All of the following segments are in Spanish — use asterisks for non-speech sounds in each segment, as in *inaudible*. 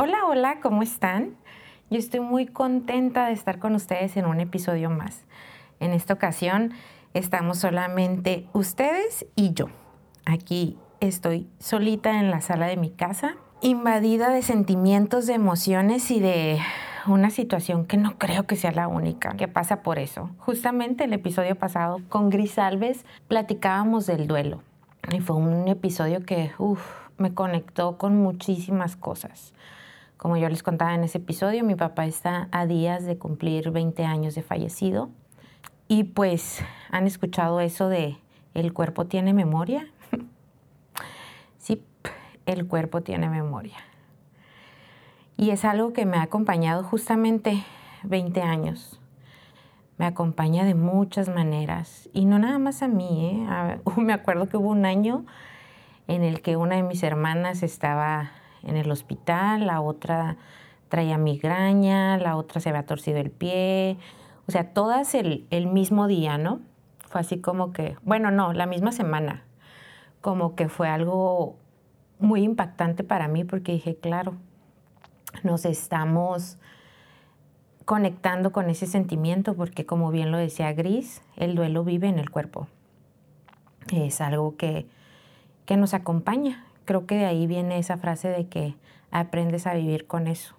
Hola, hola, ¿cómo están? Yo estoy muy contenta de estar con ustedes en un episodio más. En esta ocasión estamos solamente ustedes y yo. Aquí estoy solita en la sala de mi casa, invadida de sentimientos, de emociones y de una situación que no creo que sea la única que pasa por eso. Justamente el episodio pasado con Gris Alves platicábamos del duelo y fue un episodio que me conectó con muchísimas cosas. Como yo les contaba en ese episodio, mi papá está a días de cumplir 20 años de fallecido. Y pues han escuchado eso de el cuerpo tiene memoria. *laughs* sí, el cuerpo tiene memoria. Y es algo que me ha acompañado justamente 20 años. Me acompaña de muchas maneras. Y no nada más a mí. ¿eh? *laughs* Me acuerdo que hubo un año en el que una de mis hermanas estaba en el hospital, la otra traía migraña, la otra se había torcido el pie, o sea, todas el, el mismo día, ¿no? Fue así como que, bueno, no, la misma semana, como que fue algo muy impactante para mí porque dije, claro, nos estamos conectando con ese sentimiento porque como bien lo decía Gris, el duelo vive en el cuerpo. Es algo que, que nos acompaña, creo que de ahí viene esa frase de que aprendes a vivir con eso.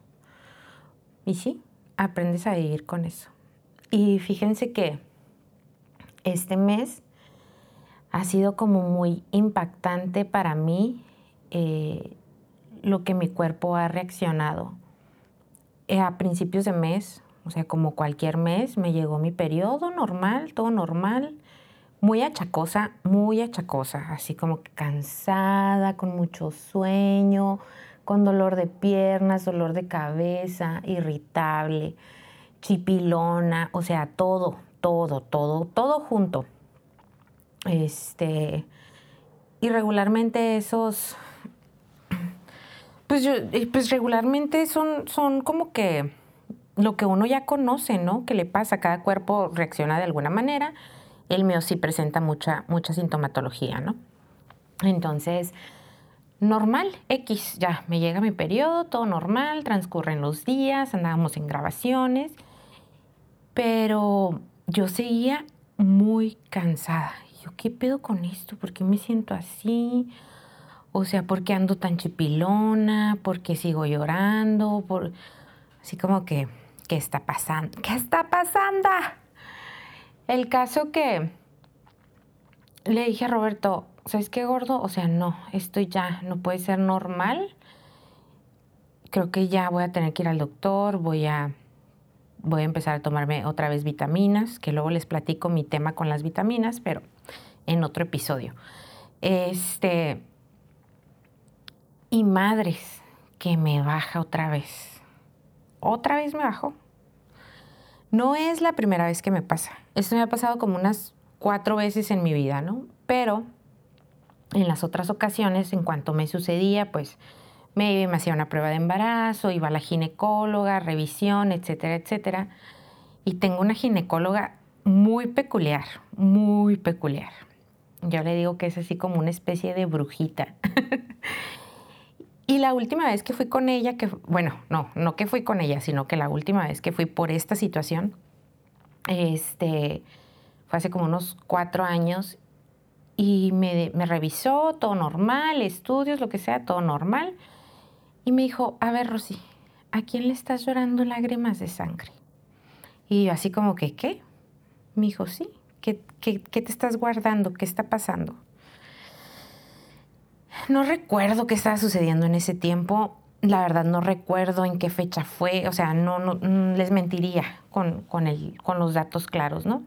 Y sí, aprendes a vivir con eso. Y fíjense que este mes ha sido como muy impactante para mí eh, lo que mi cuerpo ha reaccionado. Eh, a principios de mes, o sea, como cualquier mes, me llegó mi periodo normal, todo normal muy achacosa, muy achacosa, así como cansada, con mucho sueño, con dolor de piernas, dolor de cabeza, irritable, chipilona, o sea, todo, todo, todo, todo junto. Este, y regularmente esos, *clears throat* pues, yo, pues regularmente son, son como que lo que uno ya conoce, ¿no? Que le pasa, cada cuerpo reacciona de alguna manera el mío sí presenta mucha, mucha sintomatología, ¿no? Entonces, normal, X, ya me llega mi periodo, todo normal, transcurren los días, andábamos en grabaciones, pero yo seguía muy cansada. Yo, ¿qué pedo con esto? ¿Por qué me siento así? O sea, ¿por qué ando tan chipilona? ¿Por qué sigo llorando? Por... Así como que, ¿qué está pasando? ¿Qué está pasando? El caso que le dije a Roberto, ¿sabes qué gordo? O sea, no, esto ya no puede ser normal. Creo que ya voy a tener que ir al doctor, voy a voy a empezar a tomarme otra vez vitaminas, que luego les platico mi tema con las vitaminas, pero en otro episodio. Este y madres que me baja otra vez. Otra vez me bajó. No es la primera vez que me pasa. Esto me ha pasado como unas cuatro veces en mi vida, ¿no? Pero en las otras ocasiones, en cuanto me sucedía, pues me, me hacía una prueba de embarazo, iba a la ginecóloga, revisión, etcétera, etcétera. Y tengo una ginecóloga muy peculiar, muy peculiar. Yo le digo que es así como una especie de brujita. *laughs* Y la última vez que fui con ella, que bueno, no, no que fui con ella, sino que la última vez que fui por esta situación, este, fue hace como unos cuatro años y me, me revisó, todo normal, estudios, lo que sea, todo normal. Y me dijo, a ver, Rosy, ¿a quién le estás llorando lágrimas de sangre? Y yo así como que, ¿qué? Me dijo, sí, ¿qué, qué, qué te estás guardando? ¿Qué está pasando? No recuerdo qué estaba sucediendo en ese tiempo. La verdad no recuerdo en qué fecha fue. O sea, no, mm, les mentiría con, con, el, con los datos claros, ¿no?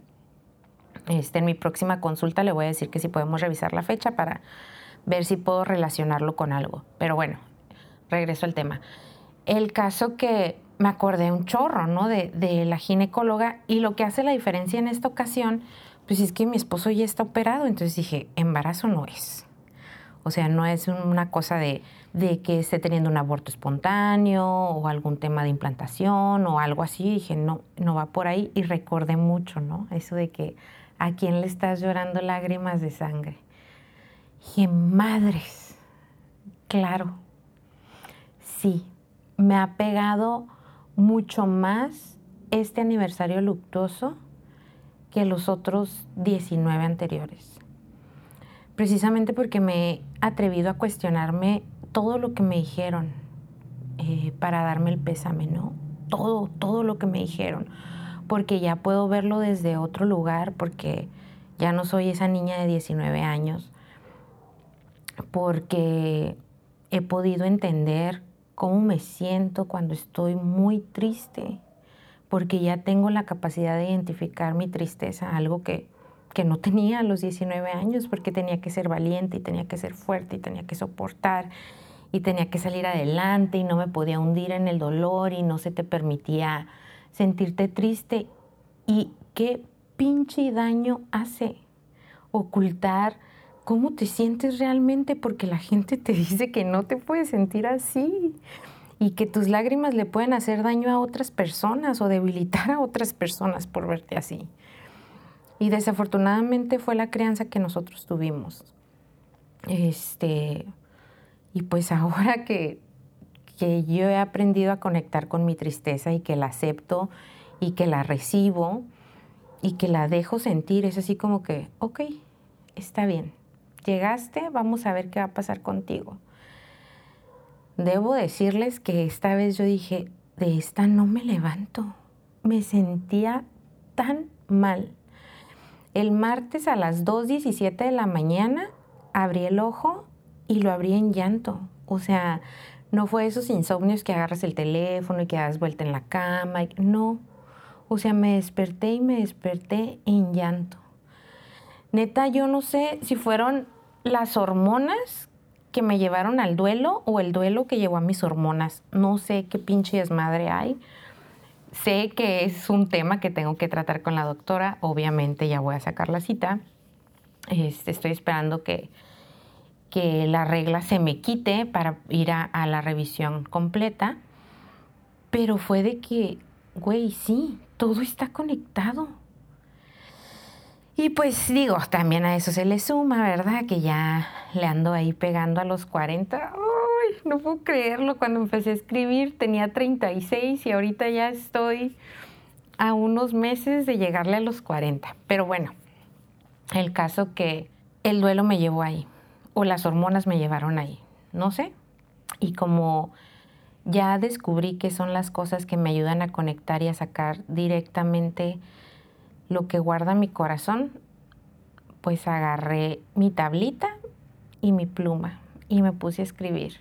Este, en mi próxima consulta le voy a decir que si podemos revisar la fecha para ver si puedo relacionarlo con algo. Pero bueno, regreso al tema. El caso que me acordé un chorro, ¿no? De, de, la ginecóloga y lo que hace la diferencia en esta ocasión, pues es que mi esposo ya está operado, entonces dije, embarazo no es. O sea, no es una cosa de, que esté teniendo un aborto espontáneo o algún tema de implantación o algo así. Dije, no, no va por ahí. Y recordé mucho, ¿no? Eso de que a quién le estás llorando lágrimas de sangre. Dije, madres, claro, sí, me ha pegado mucho más este aniversario luctuoso que los otros 19 anteriores. Precisamente porque me he atrevido a cuestionarme todo lo que me dijeron eh, para darme el pésame, ¿no? Todo, todo lo que me dijeron. Porque ya puedo verlo desde otro lugar, porque ya no soy esa niña de 19 años, porque he podido entender cómo me siento cuando estoy muy triste, porque ya tengo la capacidad de identificar mi tristeza, algo que, que no tenía a los 19 años, porque tenía que ser valiente y tenía que ser fuerte y tenía que soportar y tenía que salir adelante y no me podía hundir en el dolor y no se te permitía sentirte triste. ¿Y qué pinche daño hace ocultar cómo te sientes realmente? Porque la gente te *laughs* dice que no te puedes sentir así y que tus lágrimas le pueden hacer daño a otras personas o debilitar a otras personas por verte así. Y desafortunadamente fue la crianza que nosotros tuvimos. Este, y pues *laughs* ahora que, que yo he aprendido a conectar con mi tristeza y que la acepto y que la recibo y que la dejo sentir, es así como que, ok, está bien, llegaste, vamos a ver qué va a pasar contigo debo decirles que esta vez yo dije, de esta no me levanto. Me sentía tan mal. El martes a las 2.17 de la mañana abrí el ojo y lo abrí en llanto. O sea, no fue esos insomnios que agarras el teléfono y que das vuelta en la cama. No. O sea, me desperté y me desperté en llanto. Neta, yo no sé si fueron las hormonas que me llevaron al duelo o el duelo que llevó a mis hormonas. No sé qué pinche desmadre hay. Sé que es un tema que tengo que tratar con la doctora. Obviamente ya voy a sacar la cita. Este, estoy esperando que, que la regla se me quite para ir a, la revisión completa. Pero fue de que, güey, sí, todo está conectado. Y pues digo, también a eso se le suma, ¿verdad? Que ya le ando ahí pegando a los 40. ¡Ay! *laughs* No puedo creerlo. Cuando empecé a escribir tenía 36 y ahorita ya estoy a unos meses de llegarle a los 40. Pero bueno, el caso que el duelo me llevó ahí o las hormonas me llevaron ahí, no sé. Y como ya descubrí que son las cosas que me ayudan a conectar y a sacar directamente lo que guarda mi corazón, pues agarré mi tablita y mi pluma y me puse a escribir.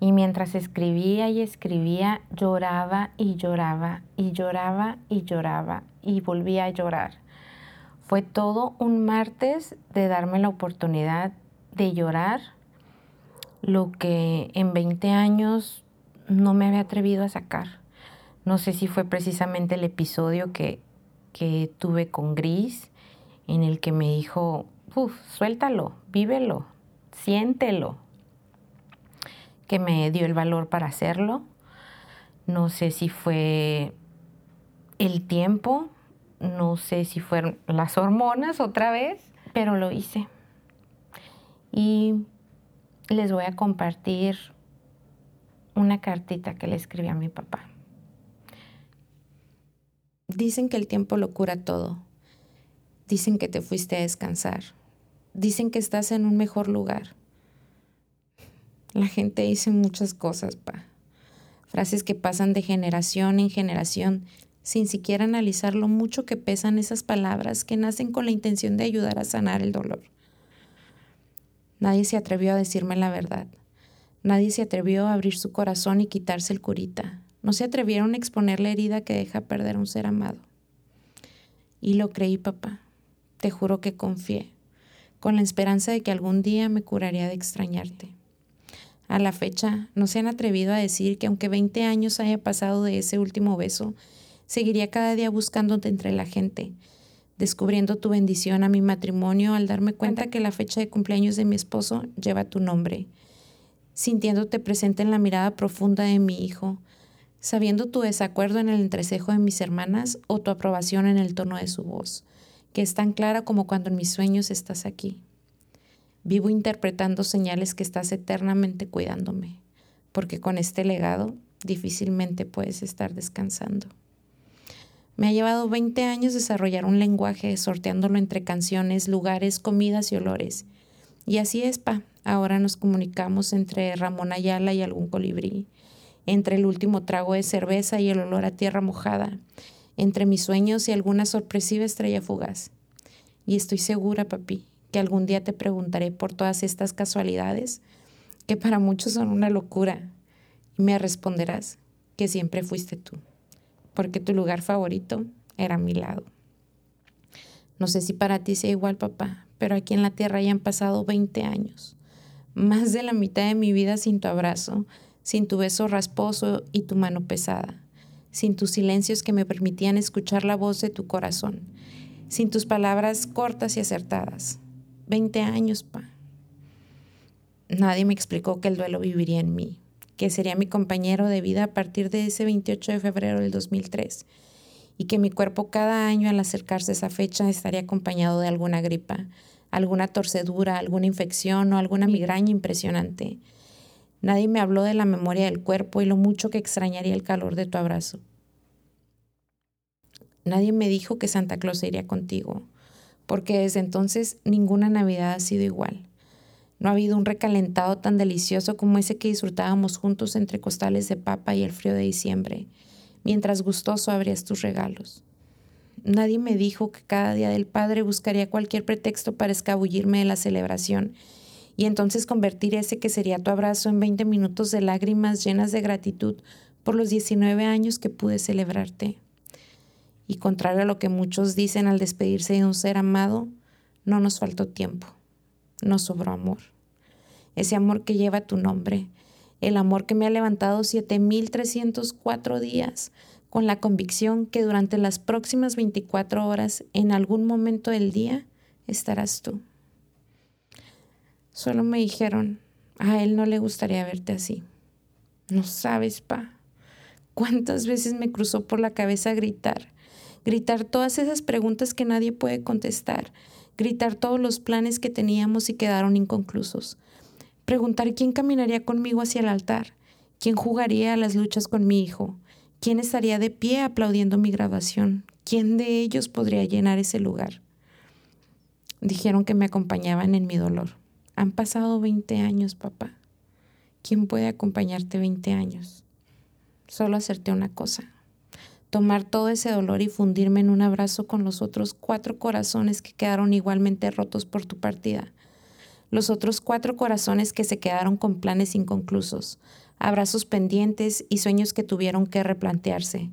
Y mientras escribía y escribía, lloraba y lloraba y lloraba y lloraba y volvía a llorar. Fue todo un martes de darme la oportunidad de llorar lo que en 20 años no me había atrevido a sacar. No sé si fue precisamente el episodio que que tuve con Gris, en el que me dijo, Uf, suéltalo, vívelo, siéntelo, que me dio el valor para hacerlo. No sé si fue el tiempo, no sé si fueron las hormonas otra vez, pero lo hice. Y les voy a compartir una cartita que le escribí a mi papá. Dicen que el tiempo lo cura todo. Dicen que te fuiste a descansar. Dicen que estás en un mejor lugar. La gente dice muchas cosas, pa. Frases que pasan de generación en generación sin siquiera analizar lo mucho que pesan esas palabras que nacen con la intención de ayudar a sanar el dolor. Nadie se atrevió a decirme la verdad. Nadie se atrevió a abrir su corazón y quitarse el curita. No se atrevieron a exponer la herida que deja perder un ser amado. Y lo creí, papá. Te juro que confié, con la esperanza de que algún día me curaría de extrañarte. A la fecha, no se han atrevido a decir que aunque 20 años haya pasado de ese último beso, seguiría cada día buscándote entre la gente, descubriendo tu bendición a mi matrimonio al darme cuenta que la fecha de cumpleaños de mi esposo lleva tu nombre, sintiéndote presente en la mirada profunda de mi hijo, sabiendo tu desacuerdo en el entrecejo de mis hermanas o tu aprobación en el tono de su voz, que es tan clara como cuando en mis sueños estás aquí. Vivo interpretando señales que estás eternamente cuidándome, porque con este legado difícilmente puedes estar descansando. Me ha llevado 20 años desarrollar un lenguaje sorteándolo entre canciones, lugares, comidas y olores. Y así es, pa. Ahora nos comunicamos entre Ramón Ayala y algún colibrí, entre el último trago de cerveza y el olor a tierra mojada, entre mis sueños y alguna sorpresiva estrella fugaz. Y estoy segura, papi, que algún día te preguntaré por todas estas casualidades, que para muchos son una locura, y me responderás que siempre fuiste tú, porque tu lugar favorito era mi lado. No sé si para ti sea igual, papá, pero aquí en la tierra ya han pasado 20 años, más de la mitad de mi vida sin tu abrazo, sin tu beso rasposo y tu mano pesada, sin tus silencios que me permitían escuchar la voz de tu corazón, sin tus palabras cortas y acertadas. 20 años, pa. Nadie me explicó que el duelo viviría en mí, que sería mi compañero de vida a partir de ese 28 de febrero del 2003 y que mi cuerpo cada año al acercarse a esa fecha estaría acompañado de alguna gripa, alguna torcedura, alguna infección o alguna migraña impresionante. Nadie me habló de la memoria del cuerpo y lo mucho que extrañaría el calor de tu abrazo. Nadie me dijo que Santa Claus iría contigo, porque desde entonces ninguna Navidad ha sido igual. No ha habido un recalentado tan delicioso como ese que disfrutábamos juntos entre costales de papa y el frío de diciembre, mientras gustoso abrías tus regalos. Nadie me dijo que cada día del Padre buscaría cualquier pretexto para escabullirme de la celebración y entonces convertir ese que sería tu abrazo en 20 minutos de lágrimas llenas de gratitud por los 19 años que pude celebrarte. Y contrario a lo que muchos dicen al despedirse de un ser amado, no nos faltó tiempo, nos sobró amor. Ese amor que lleva tu nombre, el amor que me ha levantado 7304 días, con la convicción que durante las próximas 24 horas, en algún momento del día, estarás tú. Solo me dijeron, a él no le gustaría verte así. No sabes, pa, cuántas veces me cruzó por la cabeza gritar, gritar todas esas preguntas que nadie puede contestar, gritar todos los planes que teníamos y quedaron inconclusos, preguntar quién caminaría conmigo hacia el altar, quién jugaría a las luchas con mi hijo, ¿Quién estaría de pie aplaudiendo mi grabación? ¿Quién de ellos podría llenar ese lugar? Dijeron que me acompañaban en mi dolor. Han pasado 20 años, papá. ¿Quién puede acompañarte 20 años? Solo hacerte una cosa. Tomar todo ese dolor y fundirme en un abrazo con los otros cuatro corazones que quedaron igualmente rotos por tu partida. Los otros cuatro corazones que se quedaron con planes inconclusos, abrazos pendientes y sueños que tuvieron que replantearse,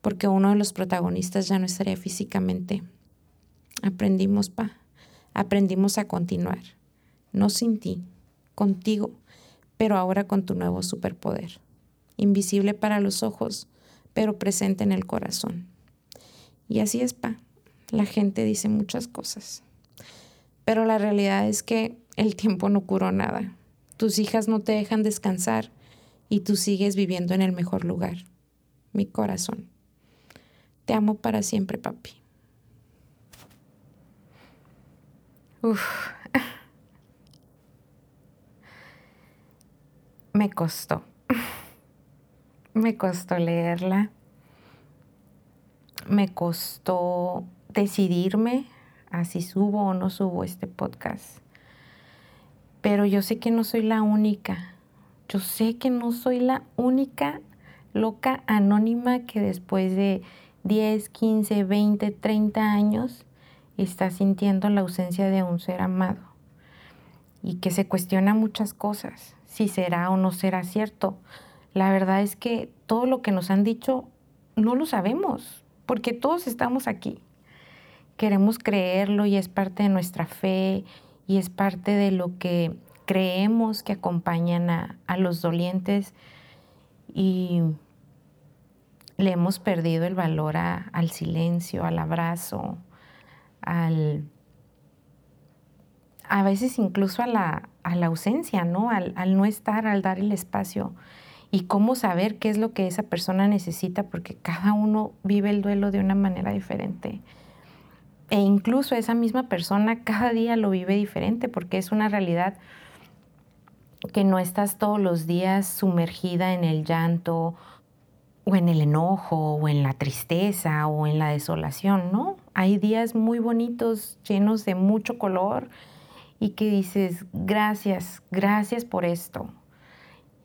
porque uno de los protagonistas ya no estaría físicamente. Aprendimos, pa, aprendimos a continuar, no sin ti, contigo, pero ahora con tu nuevo superpoder, invisible para los ojos, pero presente en el corazón. Y así es, pa, la gente dice muchas cosas, pero la realidad es que el tiempo no curó nada tus hijas no te dejan descansar y tú sigues viviendo en el mejor lugar, mi corazón. Te amo para siempre, papi. Uf. *laughs* Me costó. Me costó leerla. Me costó decidirme a si subo o no subo este podcast. Pero yo sé que no soy la única. Yo sé que no soy la única loca anónima que después de 10, 15, 20, 30 años está sintiendo la ausencia de un ser amado y que se cuestiona muchas cosas, si será o no será cierto. La verdad es que todo lo que nos han dicho no lo sabemos, porque todos estamos aquí. Queremos creerlo y es parte de nuestra fe y es parte de lo que creemos que acompañan a, los dolientes y le hemos perdido el valor al silencio, al abrazo, al, a veces incluso a la, ausencia, ¿no? Al, al, no estar, al dar el espacio y cómo saber qué es lo que esa persona necesita, porque cada uno vive el duelo de una manera diferente. E incluso esa misma persona *laughs* cada día lo vive diferente porque es una realidad que no estás todos los días sumergida en el llanto o en el enojo o en la tristeza o en la desolación, ¿no? Hay días muy bonitos, llenos de mucho color y que dices, gracias, gracias por esto.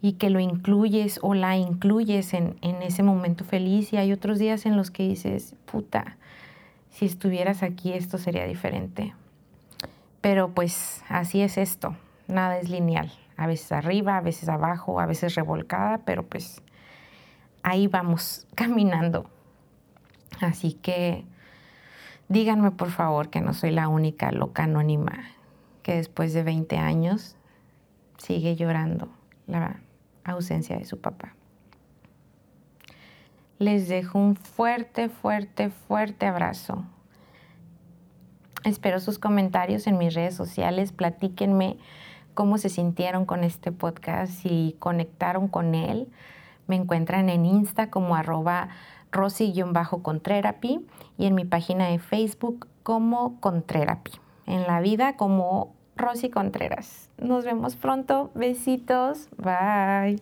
Y que lo incluyes o la incluyes en, en ese momento feliz y hay otros días en los que dices, puta, si estuvieras aquí esto sería diferente. Pero pues así es esto, nada es lineal, a veces arriba, a veces abajo, a veces revolcada, pero pues ahí vamos *laughs* caminando. Así que díganme por favor que no soy la única loca anónima que después de 20 años sigue llorando la ausencia de su papá. Les dejo un fuerte, fuerte, fuerte abrazo. Espero sus comentarios en mis redes sociales. Platíquenme cómo se sintieron con este podcast, si conectaron con él. Me encuentran en Insta como arroba rosy-contrerapi y en mi página de Facebook como Contrerapi. En la vida como Rosy Contreras. Nos vemos pronto. Besitos. Bye.